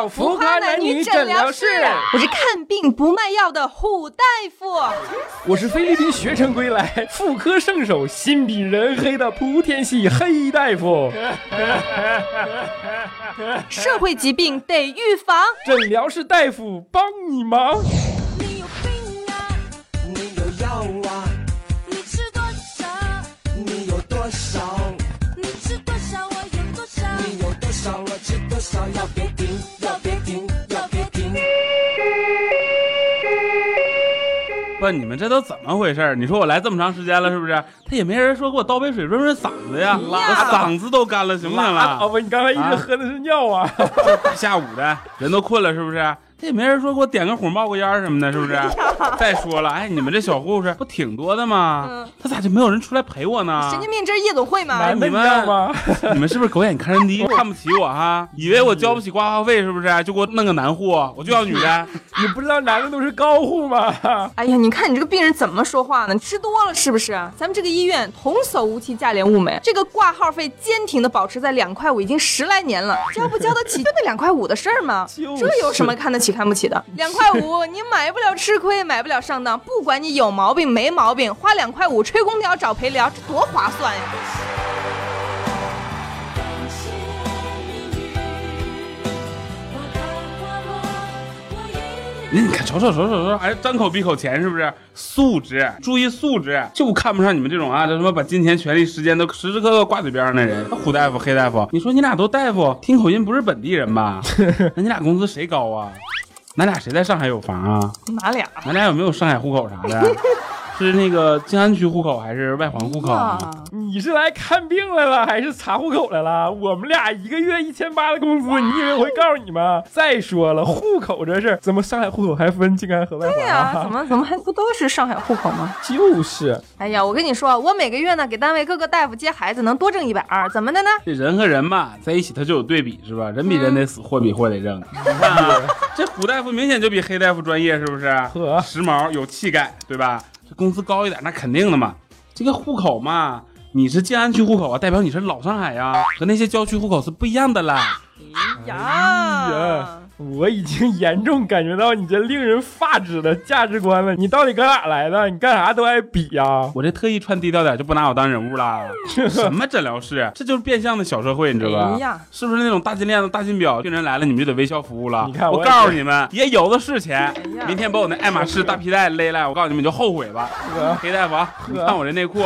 到浮夸男女诊疗室，我是看病不卖药的虎大夫，我是菲律宾学成归来、妇科圣手、心比人黑的莆田系黑大夫。社会疾病得预防，诊疗室大夫帮你忙。你有病啊！你有药啊？你吃多少？你有多少？你吃多少？我有多少？你有多少？我吃多少？不，你们这都怎么回事儿？你说我来这么长时间了，是不是？他也没人说给我倒杯水润润嗓子呀，我嗓子都干了，行不行了？宝贝，你刚才一直喝的是尿啊！大 下午的人都困了，是不是？他也没人说给我点个火冒个烟什么的，是不是？再说了，哎，你们这小护士不挺多的吗？他咋就没有人出来陪我呢？神经病，这是夜总会吗？你你们吗？你们是不是狗眼看人低，看不起我哈？以为我交不起挂号费是不是？就给我弄个男护，我就要女的。你不知道男的都是高护吗？哎呀，你看你这个病人怎么说话呢？你吃多了是不是？咱们这个医院童叟无欺，价廉物美，这个挂号费坚挺的保持在两块五，已经十来年了，交不交得起就那两块五的事儿吗？这有什么看得起看不起的？两块五，你买不了吃亏，买不了上当，不管你有毛病没毛病，花两块五吹空调找陪聊，这多划算呀！你看，瞅瞅瞅瞅瞅，还张口闭口钱，是不是？素质，注意素质，就看不上你们这种啊，这他妈把金钱、权力、时间都时时刻刻挂嘴边上的人。胡大夫、黑大夫，你说你俩都大夫，听口音不是本地人吧？那你俩工资谁高啊？咱俩谁在上海有房啊？哪俩？咱俩有没有上海户口啥的？是那个静安区户口还是外环户口啊？你是来看病来了，还是查户口来了？我们俩一个月一千八的工资，你以为我会告诉你吗？再说了，户口这事儿，怎么上海户口还分静安和外环对呀、啊？怎么怎么还不都是上海户口吗？就是，哎呀，我跟你说，我每个月呢给单位各个大夫接孩子，能多挣一百二，怎么的呢？这人和人嘛，在一起他就有对比，是吧？人比人得死，货比货得扔。你看啊，这胡大夫明显就比黑大夫专业，是不是？呵时髦有气概，对吧？这工资高一点，那肯定的嘛。这个户口嘛，你是静安区户口啊，代表你是老上海呀，和那些郊区户口是不一样的啦。我已经严重感觉到你这令人发指的价值观了。你到底搁哪来的？你干啥都爱比呀、我这特意穿低调点，就不拿我当人物啦。什么诊疗室？这就是变相的小社会，你知道吧？哎呀是不是那种大金链子、大金表？病人来了，你们就得微笑服务了。你看我我告诉你们，也有的是钱。呀明天把我那爱马仕大皮带勒来，我告诉你们，你就后悔吧。黑大夫啊，你看我这内裤，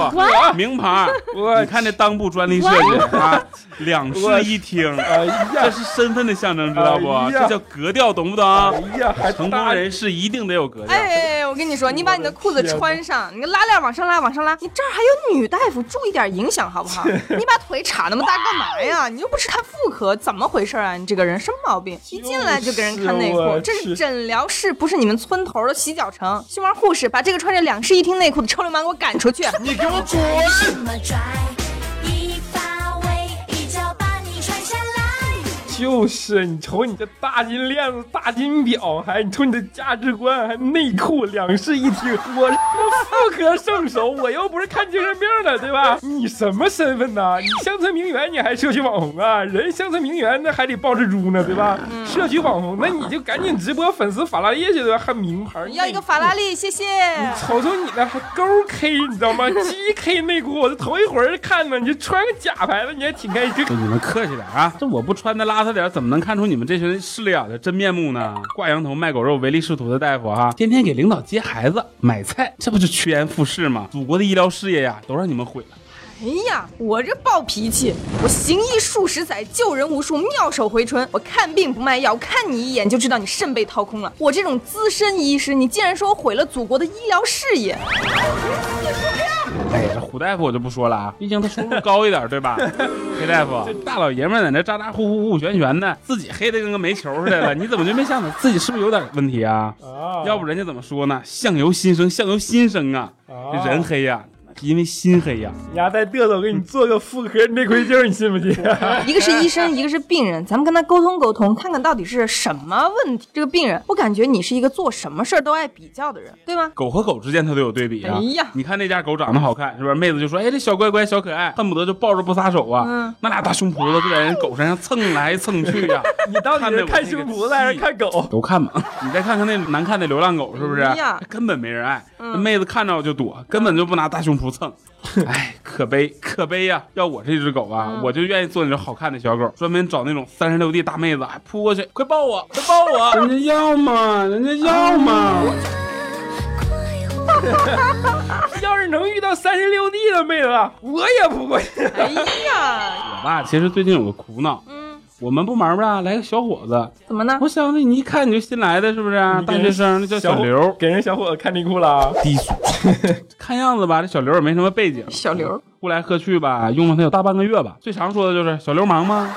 名牌，你看这裆部专利设计啊，两室一厅，哎这，是身份的象征，知道不？这叫格调，懂不懂？哎呀，还成功大人士一定得有格调。哎，哎我跟你说，你把你的裤子穿上，你个拉链往上拉，往上拉。你这儿还有女大夫，注意点影响好不好？你把腿叉那么大干嘛呀？你又不是看妇科，怎么回事啊？你这个人什么毛病？一进来就给人看内裤，是这是诊疗室，不是你们村头的洗脚城。希望护士把这个穿着两室一厅内裤的臭流氓给我赶出去。你给我滚！就是你瞅你这大金链子、大金表，还你瞅你的价值观，还内裤两室一厅，我他妈妇科圣手，我又不是看精神病的，对吧？你什么身份呐？你乡村名媛，你还社区网红啊？人乡村名媛那还得抱只猪呢，对吧？社区网红，那你就赶紧直播粉丝法拉利去，对吧？还名牌，要一个法拉利，谢谢。你瞅瞅你那还勾 K，你知道吗？G K 内裤，我这头一回看呢。你就穿个假牌子，你还挺开心。你们客气点啊！这我不穿的邋遢点，怎么能看出你们这群势利眼的真面目呢？挂羊头卖狗肉、唯利是图的大夫哈，天天给领导接孩子、买菜，这不就趋炎附势吗？祖国的医疗事业呀，都让你们毁了。哎呀，我这暴脾气，我行医数十载，救人无数，妙手回春。我看病不卖药，看你一眼就知道你肾被掏空了。我这种资深医师，你竟然说我毁了祖国的医疗事业？哎呀，这虎大夫我就不说了啊，毕竟他收入高一点，对吧？黑大夫，这大老爷们在那咋咋呼呼呼旋旋的，自己黑的跟个煤球似的了，你怎么就没想到自己是不是有点问题啊？啊要不人家怎么说呢？相由心生，相由心生啊！啊这人黑呀、因为心黑呀。你丫再嘚瑟，我给你做个妇科内窥镜，你信不信？一个是医生，一个是病人，咱们跟他沟通沟通，看看到底是什么问题。这个病人，我感觉你是一个做什么事儿都爱比较的人，对吗？狗和狗之间它都有对比啊！哎呀你看那家狗长得好看，是不是？妹子就说：“哎，这小乖乖、小可爱，恨不得就抱着不撒手啊！”嗯那俩大胸脯子就在人狗身上蹭来蹭去呀、你到底是看胸脯子还是看狗？都看吧，你再看看那难看的流浪狗，是不是？哎呀根本没人爱，嗯那妹子看着就躲，根本就不拿大胸脯蹭。哎，可悲可悲呀、要我这只狗啊，嗯我就愿意做那种好看的小狗，专门找那种三十六 D 大妹子，还扑过去，快抱我，快抱我！人家要嘛？人家要嘛？要是能遇到三十六 D 的妹子，我也扑过去。哎呀，我吧，其实最近有个苦恼，嗯，我们部门吧来个小伙子，怎么呢？我想着你一看你就新来的，是不是？大学生，那叫小刘，给人小伙子看内裤了啊。低俗。看样子吧，这小刘也没什么背景，小刘，呼来喝去吧，用了他有大半个月吧。最常说的就是小流氓吗？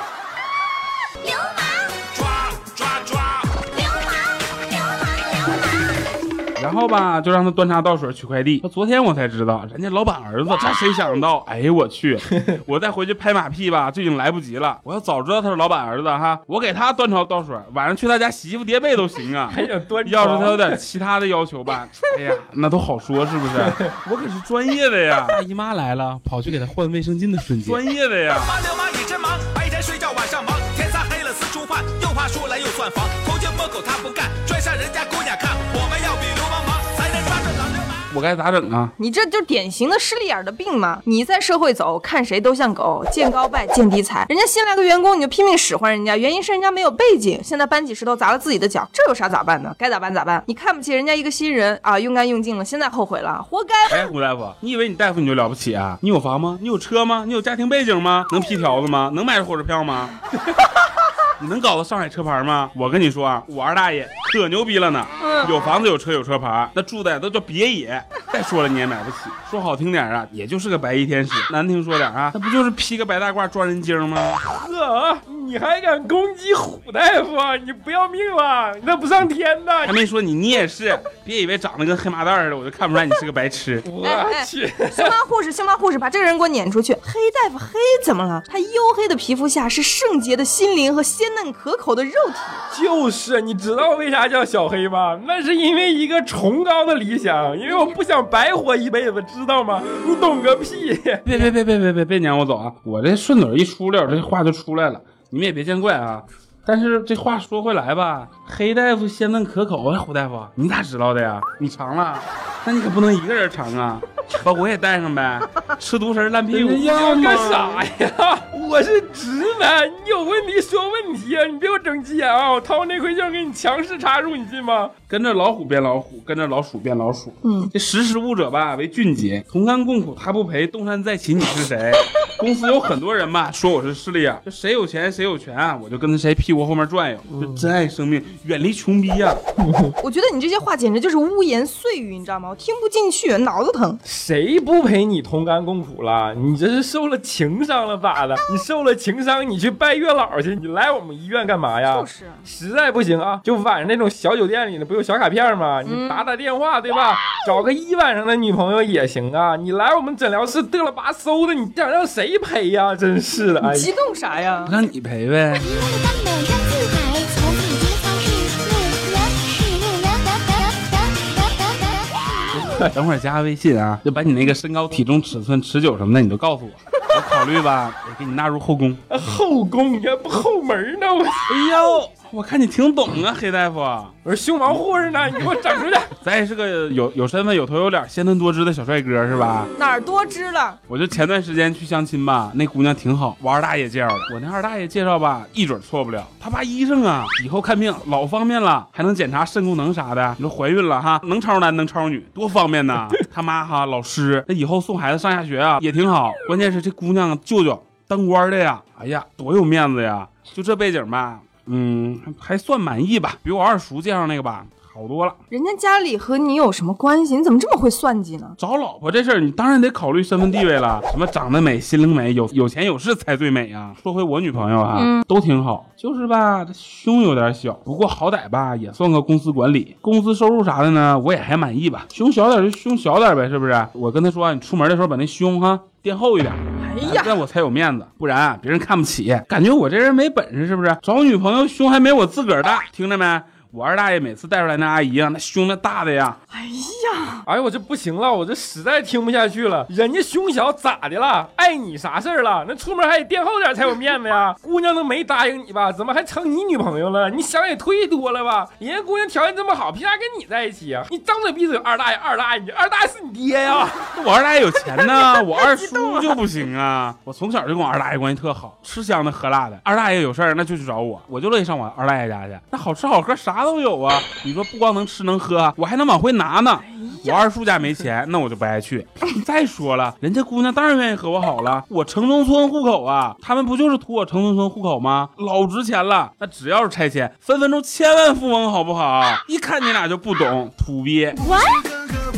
然后吧，就让他端茶倒水取快递。昨天我才知道，人家老板儿子，这谁想到？哎呦我去！我再回去拍马屁吧，就已经来不及了。我要早知道他是老板儿子哈，我给他端茶倒水，晚上去他家洗衣服叠被都行啊。还想端要是他有点其他的要求吧，哎呀，那都好说，是不是？我可是专业的呀，大姨妈来了，跑去给他换卫生巾的瞬间，专业的呀。妈流氓一真忙，白天睡觉晚上忙，天擦黑了四处盼，又怕输了又算房，偷鸡摸狗他不干，拽上人家姑娘看，我该咋整啊？你这就典型的势利眼儿的病嘛！你在社会走，看谁都像狗，见高拜，见低踩。人家新来个员工，你就拼命使唤人家，原因是人家没有背景。现在搬起石头砸了自己的脚，这有啥咋办呢？该咋办咋办。你看不起人家一个新人啊，用干用尽了，现在后悔了，活该。哎，胡大夫，你以为你大夫你就了不起啊？你有房吗？你有车吗？你有家庭背景吗？能批条子吗？能买着火车票吗？你能搞到上海车牌吗？我跟你说啊，我二大爷可牛逼了呢，有房子有车有车牌，那住的都叫别野。再说了你也买不起，说好听点啊，也就是个白衣天使；难听说点啊，那不就是披个白大褂装人精吗？呵，你还敢攻击虎大夫啊？你不要命了？你那不上天呐！还没说你，你也是，别以为长得跟黑麻袋似的，我就看不出来你是个白痴。我去，星巴护士，星巴护士，把这个人给我撵出去！黑大夫，黑怎么了？他黝黑的皮肤下是圣洁的心灵和鲜嫩可口的肉体。就是你知道为啥叫小黑吗？那是因为一个崇高的理想，因为我不想白活一辈子，知道吗？你懂个屁！别别别别别别别撵我走啊！我这顺嘴一出溜，这话就出来了，你们也别见怪啊。但是这话说回来吧，黑大夫鲜嫩可口啊，胡大夫，你咋知道的呀？你尝了？那你可不能一个人尝啊，把我也带上呗。吃独食烂屁股你要干啥呀？我是直男，你有问题说问题啊！你别给我整急眼啊！我掏内窥镜给你强势插入，你信吗？跟着老虎变老虎，跟着老鼠变老鼠。嗯，这识时务者吧为俊杰，同甘共苦他不陪，东山再起你是谁？公司有很多人吧说我是势利眼，这谁有钱谁有权啊，我就跟着谁屁股后面转悠，就珍爱生命，远离穷逼呀、我觉得你这些话简直就是污言碎语，你知道吗？我听不进去，脑子疼。谁不陪你同甘共苦了？你这是受了情伤了咋的？你受了情伤，你去拜月老去，你来我们医院干嘛呀？就是实在不行啊，就晚上那种小酒店里的不有小卡片吗？你打打电话对吧？找个一晚上的女朋友也行啊。你来我们诊疗室嘚了吧嗖的，你想让谁陪呀？真是的，哎呀激动啥呀？让你陪呗。等会儿加个微信啊，就把你那个身高、体重、尺寸、持久什么的，你都告诉我。我考虑吧，我给你纳入后宫。后宫你还不后门呢？我哎呦，我看你挺懂啊，黑大夫。我是胸毛护士呢，你给我整出去！咱也是个有有身份、有头有脸、鲜嫩多汁的小帅哥，是吧？哪儿多汁了？我就前段时间去相亲吧，那姑娘挺好，我二大爷介绍的。我那二大爷介绍吧，一准错不了。他爸医生啊，以后看病老方便了，还能检查肾功能啥的。你说怀孕了哈，能超男能超女，多方便呐！他妈哈老师，那以后送孩子上下学啊也挺好。关键是这姑娘舅舅当官的呀，哎呀多有面子呀！就这背景吧，嗯，还算满意吧。比我二叔介绍那个吧。好多了。人家家里和你有什么关系？你怎么这么会算计呢？找老婆这事儿，你当然得考虑身份 地位了。什么长得美、心灵美、有有钱有势才最美啊！说回我女朋友啊，都挺好，就是吧，这胸有点小，不过好歹吧也算个公司管理，工资收入啥的呢，我也还满意吧。胸小点就胸小点呗，是不是？我跟她说啊，你出门的时候把那胸哈垫厚一点。这样我才有面子，不然别人看不起，感觉我这人没本事，是不是？找女朋友胸还没我自个儿大，听着没？我二大爷每次带出来那阿姨啊，那胸那大的呀，哎呀，哎呦，我这不行了，我这实在听不下去了。人家胸小咋的了？碍你啥事儿了？那出门还得垫厚点才有面子呀。姑娘都没答应你吧，怎么还成你女朋友了？你想也忒多了吧？人家姑娘条件这么好，凭啥跟你在一起啊？你张嘴闭嘴二大爷，二大爷，你二大爷是你爹呀？我二大爷有钱呢，我二叔就不行啊。我从小就跟我二大爷关系特好，吃香的喝辣的。二大爷有事儿那就去找我，我就乐意上我二大爷家去。那好吃好喝啥都有啊。你说不光能吃能喝，我还能往回拿呢。我二叔家没钱，那我就不爱去。再说了，人家姑娘当然愿意和我好了。我城中村户口啊，他们不就是图我城中村户口吗？老值钱了。那只要是拆迁，分分钟千万富翁，好不好？一看你俩就不懂，土鳖。更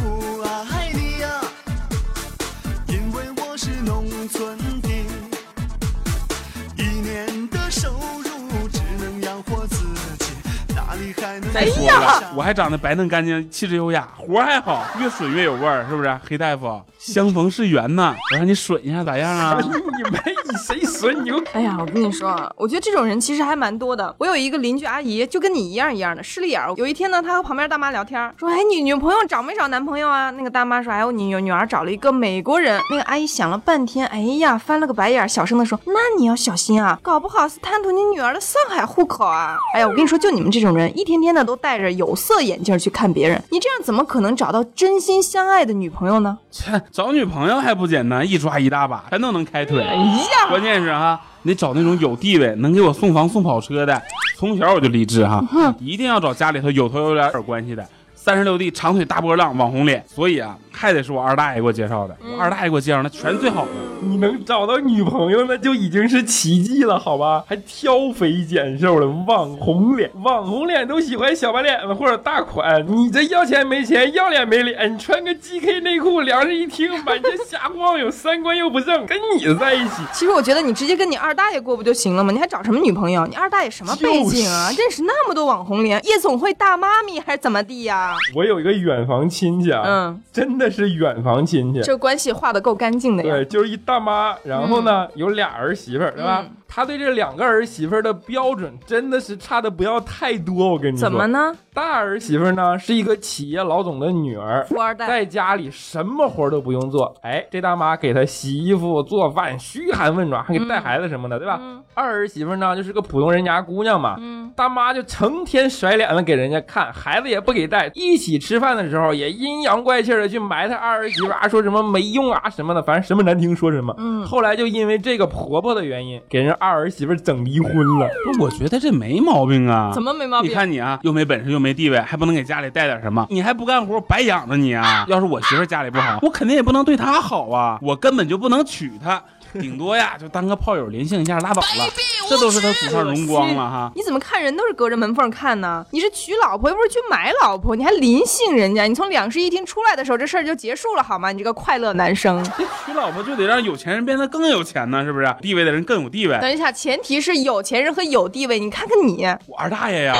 里还能哎说呀了，我还长得白嫩干净，气质优雅，活还好，越损越有味儿，是不是？黑大夫，相逢是缘呐，我让你损一下咋样啊？你没你谁损你就 哎呀，我跟你说啊，我觉得这种人其实还蛮多的。我有一个邻居阿姨，就跟你一样一样的势利眼。有一天呢，她和旁边大妈聊天，说：“哎，你女朋友找没找男朋友啊？”那个大妈说：“哎，我女女儿找了一个美国人。”那个阿姨想了半天，哎呀，翻了个白眼，小声的说：“那你要小心啊，搞不好是贪图你女儿的上海户口啊！”哎呀，我跟你说，就你们这种人，一天天的都戴着有色眼镜去看别人，你这样怎么可能找到真心相爱的女朋友呢？切，找女朋友还不简单，一抓一大把，全都能开腿。哎呀，关键是哈，你得找那种有地位、能给我送房送跑车的。从小我就立志哈，一定要找家里头有头有脸有关系的。三十六 D 长腿大波浪网红脸，所以啊，还得是我二大爷给我介绍的。我二大爷给我介绍那全是最好的。你能找到女朋友，那就已经是奇迹了，好吧？还挑肥拣瘦的网红脸，网红脸都喜欢小白脸子或者大款，你这要钱没钱，要脸没脸，你穿个 GK 内裤，两人一听满街瞎晃悠，三观又不正，跟你在一起，其实我觉得你直接跟你二大爷过不就行了吗？你还找什么女朋友？你二大爷什么背景啊？认识那么多网红脸，夜总会大妈咪还是怎么地呀？我有一个远房亲戚啊，嗯，真的是远房亲戚，这关系画的够干净的呀。对，就是一大妈，然后呢、有俩儿媳妇儿，对吧？嗯他对这两个儿媳妇儿的标准真的是差的不要太多，我跟你说。怎么？呢？大儿媳妇儿呢是一个企业老总的女儿，富二代在家里什么活儿都不用做，哎，这大妈给她洗衣服、做饭，嘘寒问暖，还给带孩子什么的，对吧？嗯二儿媳妇儿呢就是个普通人家姑娘嘛，嗯，大妈就成天甩脸子给人家看，孩子也不给带，一起吃饭的时候也阴阳怪气的去埋汰二儿媳妇啊，说什么没用啊什么的，反正什么难听说什么。嗯后来就因为这个婆婆的原因，给人二儿媳妇整离婚了。我觉得这没毛病啊。怎么没毛病你？看你啊，又没本事又没地位，还不能给家里带点什么，你还不干活，白养着你啊！要是我媳妇家里不好，我肯定也不能对她好啊，我根本就不能娶她，顶多呀就当个炮友临幸一下拉倒了，这都是他祖上荣光了哈。你怎么看人都是隔着门缝看呢？你是娶老婆又不是去买老婆，你还临幸人家？你从两室一厅出来的时候，这事儿就结束了好吗？你这个快乐男生。这 娶老婆就得让有钱人变得更有钱呢，是不是？地位的人更有地位。等一下，前提是有钱人和有地位。你看看你，我二大爷呀，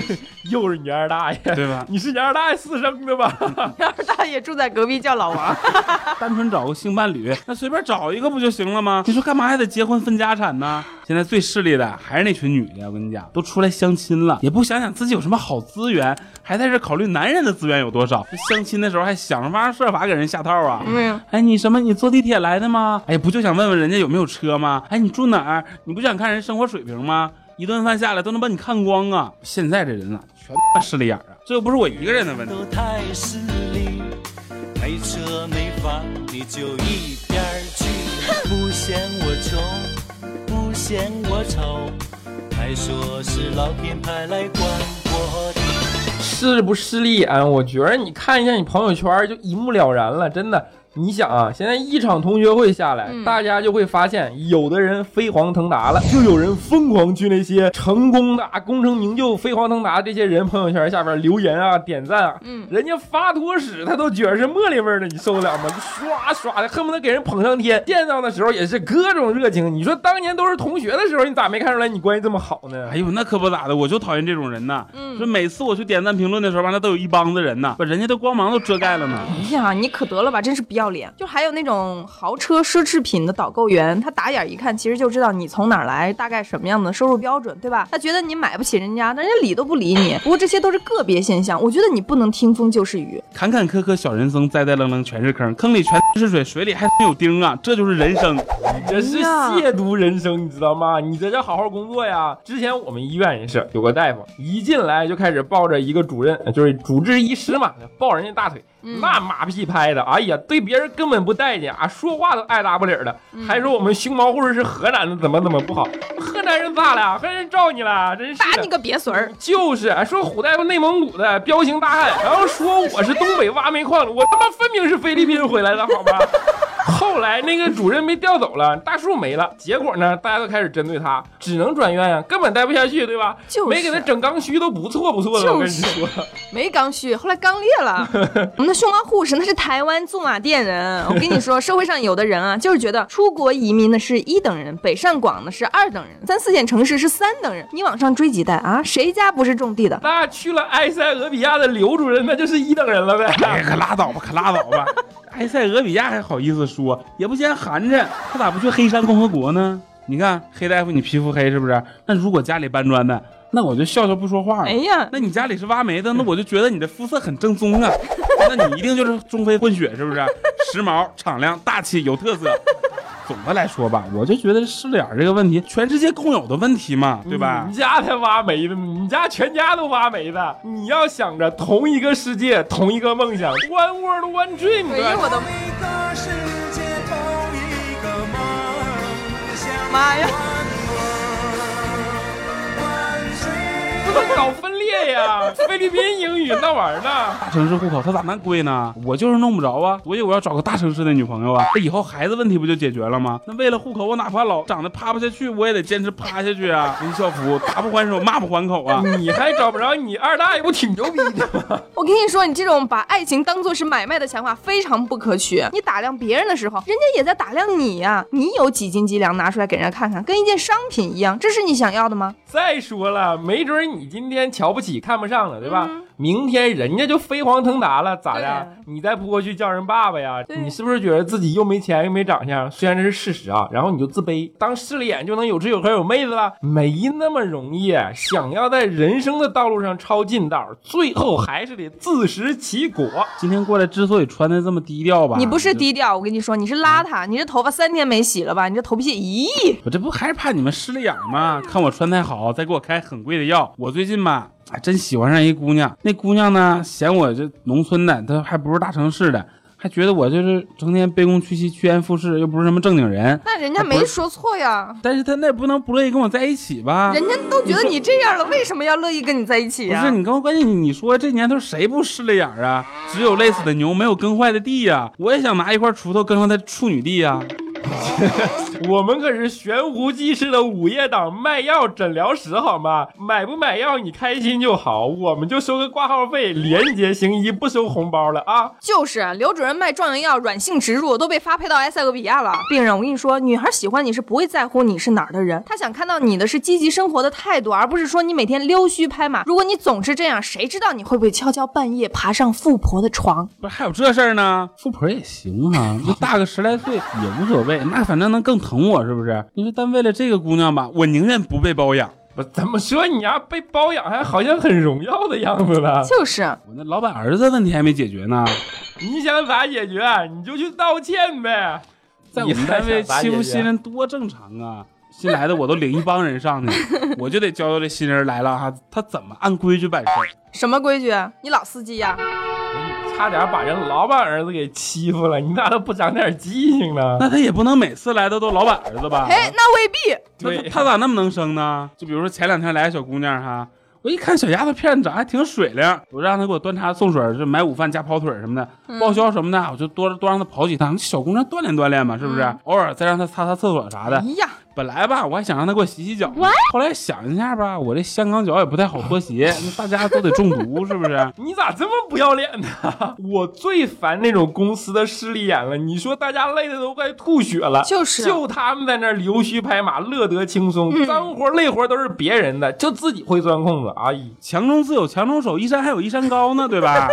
又是你二大爷，对吧？你是你二大爷私生的吧？你二大爷住在隔壁叫老王。单纯找个性伴侣，那随便找一个不就行了吗？你说干嘛还得结婚分家产呢？现在最势利的还是那群女的，我跟你讲，都出来相亲了，也不想想自己有什么好资源，还在这考虑男人的资源有多少。相亲的时候还想方设法给人下套啊！嗯，哎，你什么？你坐地铁来的吗？哎，不就想问问人家有没有车吗？哎，你住哪儿？你不想看人生活水平吗？一顿饭下来都能把你看光啊！现在这人啊，全他妈势利眼儿啊！这又不是我一个人的问题。都太势利，没车没房你就一边儿去，不嫌我穷，不嫌我丑，还说是老天派来管我的。势不势利眼？我觉得你看一下你朋友圈就一目了然了，真的。你想啊，现在一场同学会下来，嗯大家就会发现，有的人飞黄腾达了，就有人疯狂去那些成功的、啊、功成名就、飞黄腾达这些人朋友圈下边留言啊、点赞啊，嗯人家发坨屎他都觉得是茉莉味儿的，你受得了吗？刷刷的，恨不得给人捧上天。见到的时候也是各种热情。你说当年都是同学的时候，你咋没看出来你关系这么好呢？哎呦，那可不咋的，我就讨厌这种人呐。嗯说每次我去点赞评论的时候吧，那都有一帮子人呐，把人家的光芒都遮盖了呢。哎呀，你可得了吧，真是不要脸！就还有那种豪车奢侈品的导购员，他打眼一看，其实就知道你从哪儿来，大概什么样的收入标准，对吧？他觉得你买不起人家，但人家理都不理你。不过这些都是个别现象，我觉得你不能听风就是雨。坎坎坷坷小人生，栽栽愣愣全是坑，坑里全是水，水里还有钉啊，这就是人生。你这是亵渎人生，你知道吗？你在这好好工作呀。之前我们医院也是有个大夫，一进来就开始抱着一个主任，就是主治医师嘛，抱人家大腿，那马屁拍的，哎呀，对别人根本不待见啊，说话都爱搭不理的，还说我们熊猫护士是河南的，怎么怎么不好，河南人咋了？河南人罩你了？真是的打你个瘪孙儿！就是啊说虎大夫内蒙古的彪形大汉，然后说我是东北挖煤矿的，我他妈分明是菲律宾回来的，好吗？后来那个主任被调走了，大树没了，结果呢，大家都开始针对他，只能转院呀，根本待不下去，对吧？就是没给他整刚需都不错不错的，我跟你说。没刚需，后来刚裂了。我们的熊猫护士那是台湾驻马店人。我跟你说，社会上有的人啊，就是觉得出国移民的是一等人，北上广的是二等人，三四线城市是三等人。你往上追几代啊，谁家不是种地的？那去了埃塞俄比亚的刘主任，那就是一等人了呗。哎，可拉倒吧，可拉倒吧。埃塞俄比亚还好意思说，也不嫌寒碜，他咋不去黑山共和国呢？你看黑大夫，你皮肤黑是不是？那如果家里搬砖的，那我就笑笑不说话了。哎呀，那你家里是挖煤的，那我就觉得你的肤色很正宗啊，那你一定就是中非混血，是不是？时髦、敞亮、大气、有特色。总的来说吧，我就觉得是脸这个问题，全世界共有的问题嘛，对吧你？家才挖煤的，你家全家都挖煤的。你要想着同一个世界，同一个梦想，One World One Dream？哎呦我的同一个世界，同一个梦想。妈呀！搞分裂呀！菲律宾英语那玩意儿呢？大城市户口它咋那贵呢？我就是弄不着啊，所以我要找个大城市的女朋友啊，那以后孩子问题不就解决了吗？那为了户口，我哪怕老长得趴不下去，我也得坚持趴下去啊！林校服，打不还手，骂不还口啊！你还找不着你二大爷不挺牛逼的吗？我跟你说，你这种把爱情当做是买卖的想法非常不可取。你打量别人的时候，人家也在打量你呀、你有几斤几两，拿出来给人家看看，跟一件商品一样，这是你想要的吗？再说了，没准你今天瞧不起、看不上了，对吧？明天人家就飞黄腾达了，咋的？你再扑过去叫人爸爸呀？你是不是觉得自己又没钱又没长相？虽然这是事实啊，然后你就自卑，当势利眼就能有吃有喝有妹子了？没那么容易。想要在人生的道路上抄近道，最后还是得自食其果。今天过来之所以穿的这么低调吧，你不是低调，我跟你说，你是邋遢，你这头发三天没洗了吧？你这头皮屑，咦，我这不还是怕你们势利眼吗？看我穿太好，再给我开很贵的药。我最近吧，还真喜欢上一姑娘，那姑娘呢，嫌我这农村的，她还不是大城市的，还觉得我就是成天卑躬屈膝、趋炎附势，又不是什么正经人。那人家没说错呀，但是她那也不能不乐意跟我在一起吧？人家都觉得你这样了，为什么要乐意跟你在一起呀、不是你跟我关键你你说这年头谁不势利眼啊？只有累死的牛，没有耕坏的地呀、我也想拿一块锄头耕上她处女地呀、我们可是悬壶济世的午夜档卖药诊疗室，好吗？买不买药你开心就好，我们就收个挂号费，廉洁行医，不收红包了啊！就是刘主任卖壮阳药，软性植入都被发配到埃塞俄比亚了。病人，我跟你说，女孩喜欢你是不会在乎你是哪儿的人，她想看到你的是积极生活的态度，而不是说你每天溜须拍马。如果你总是这样，谁知道你会不会悄悄半夜爬上富婆的床？不是还有这事儿呢？富婆也行啊，就大个十来岁也无所谓，那反正能更疼我是不是？你说，但为了这个姑娘吧，我宁愿不被包养。不怎么说你呀、被包养还好像很荣耀的样子呢？就是，我那老板儿子问题还没解决呢，你想咋解决？你就去道歉呗。在我们单位欺负新人多正常啊！新来的我都领一帮人上去，我就得教教这新人来了哈，他怎么按规矩办事儿。什么规矩？啊你老司机呀、你差点把人老板儿子给欺负了，你咋都不长点记性呢？那他也不能每次来的都老板儿子吧？哎，那未必。那对他他咋那么能生呢？就比如说前两天来个小姑娘哈，我一看小丫头片子长得还挺水灵，我让她给我端茶送水，就买午饭加跑腿什么的，嗯报销什么的，我就多多让她跑几趟。小姑娘锻炼锻炼嘛，是不是？偶尔再让她擦擦厕所啥的哎。呀，本来吧，我还想让他给我洗洗脚，后来想一下吧，我这香港脚也不太好脱鞋，那大家都得中毒，是不是？你咋这么不要脸呢？我最烦那种公司的势利眼了。你说大家累的都快吐血了，就是就他们在那儿溜须拍马，乐得轻松，脏活累活都是别人的，就自己会钻空子。哎呀，强中自有强中手，一山还有一山高呢，对吧？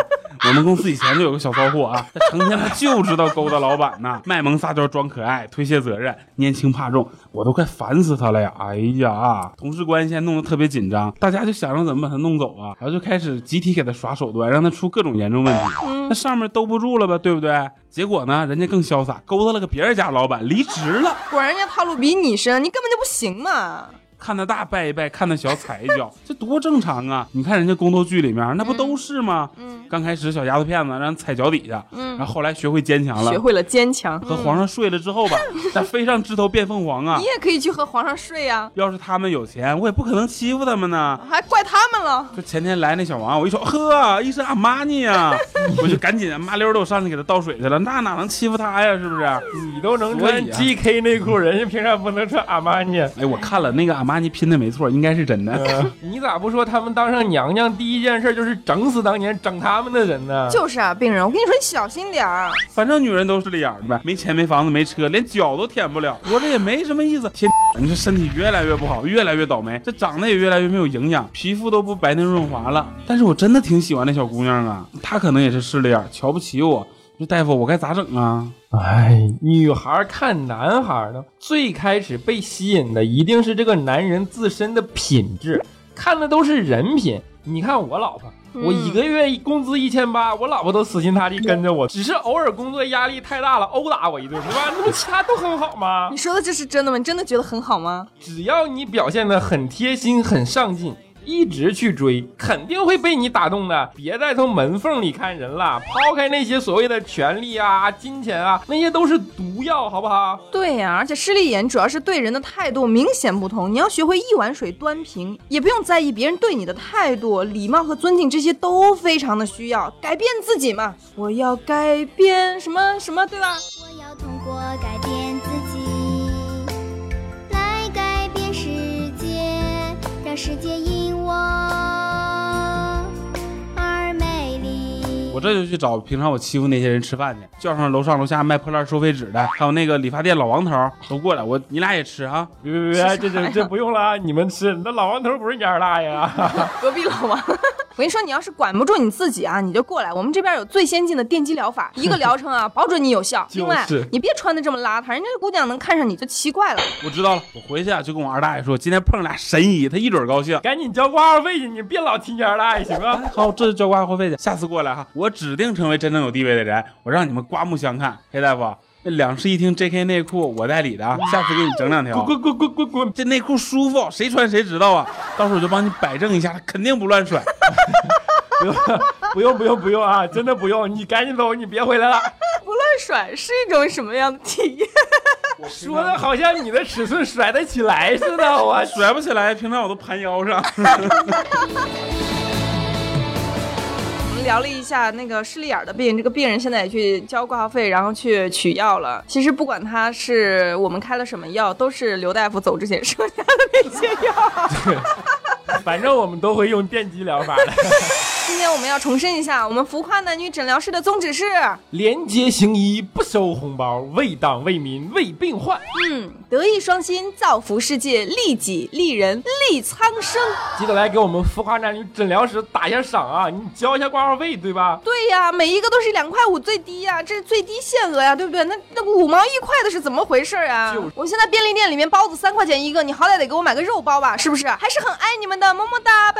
我们公司以前就有个小骚货啊，他成天他就知道勾搭老板呐，卖萌撒娇装可爱，推卸责任，年轻怕重，我都快烦死他了呀！哎呀，同事关系还弄得特别紧张，大家就想着怎么把他弄走啊，然后就开始集体给他耍手段，让他出各种严重问题。那上面兜不住了吧，对不对？结果呢，人家更潇洒，勾搭了个别人家老板，离职了。果然人家套路比你深，你根本就不行嘛。看他大拜一拜，看他小踩一脚，这多正常啊！你看人家宫斗剧里面，那不都是吗？嗯，刚开始小丫头片子让人踩脚底下，嗯然后后来学会坚强了学。会了坚强。和皇上睡了之后吧，那飞上枝头变凤凰啊你！也可以去和皇上睡呀、要是他们有钱，我也不可能欺负他们呢。还怪他们了。就前天来那小王，我一瞅呵，一身阿玛尼呀，我就赶紧麻溜的我上去给他倒水去了，那哪能欺负他呀？是不是？你都能穿所以啊 GK 内裤，人家凭啥不能穿阿玛尼？哎，我看了那个阿玛尼拼的没错，应该是真的。呃你咋不说他们当上娘娘第一件事就是整死当年整他们的人呢？就是啊，病人，我跟你说，你小心点儿。反正女人都是这样的呗，没钱没房子没车，连脚都舔不了，活着也没什么意思。天，你这身体越来越不好，越来越倒霉，这长得也越来越没有营养，皮肤都不白嫩润滑了。但是我真的挺喜欢那小姑娘啊，她可能也是势利眼，瞧不起我。说大夫，我该咋整啊？哎，女孩看男孩呢，最开始被吸引的一定是这个男人自身的品质，看的都是人品。你看我老婆，我一个月工资一千八，我老婆都死心塌地跟着我，只是偶尔工作压力太大了，殴打我一顿，是吧？那么其他都很好吗你？说的这是真的吗？你真的觉得很好吗？只要你表现的很贴心、很上进，一直去追，肯定会被你打动的。别再从门缝里看人了，抛开那些所谓的权利啊、金钱啊，那些都是毒药，好不好？对呀、而且势利眼主要是对人的态度明显不同。你要学会一碗水端平，也不用在意别人对你的态度、礼貌和尊敬，这些都非常的需要。改变自己嘛，我要改变什么什么，对吧？我要通过改变自己来改变世界，让世界因我这就去找平常我欺负那些人吃饭去，叫上楼上楼下卖破烂收废纸的，还有那个理发店老王头都过来，我你俩也吃啊。别别别，这这这不用了，你们吃。那老王头不是你二大爷啊？隔壁老王。我跟你说，你要是管不住你自己啊，你就过来，我们这边有最先进的电击疗法，一个疗程啊，保准你有效。就是另外，你别穿的这么邋遢，人家姑娘能看上你就奇怪了。我知道了，我回去啊就跟我二大爷说，今天碰上俩神医，他一准高兴。赶紧交挂号费去，你别老提你二大爷行吗？好，这就交挂号费去，下次过来哈，我指定成为真正有地位的人，我让你们刮目相看。黑大夫，那两室一厅 JK 内裤我代理的啊，下次给你整两条。滚滚滚滚滚！这内裤舒服，谁穿谁知道啊。到时候我就帮你摆正一下，肯定不乱甩。不用不用不用不用啊，真的不用，你赶紧走，你别回来了。不乱甩是一种什么样的体验？说的好像你的尺寸甩得起来似的，我 甩不起来，平常我都盘腰上。聊了一下那个势利眼的病，这个病人现在也去交挂号费，然后去取药了。其实不管他是我们开了什么药，都是刘大夫走之前剩下的那些药。反正我们都会用电击疗法的。今天我们要重申一下，我们浮夸男女诊疗室的宗旨是：廉洁行医，不收红包，为党为民为病患。嗯，德艺双馨，造福世界，利己利人利苍生。记得来给我们浮夸男女诊疗室打一下赏啊！你交一下挂号费，对吧？对呀，每一个都是两块五最低呀，这是最低限额呀，对不对？那那五毛一块的是怎么回事啊就是？我现在便利店里面包子三块钱一个，你好歹得给我买个肉包吧，是不是？还是很爱你们的，么么哒，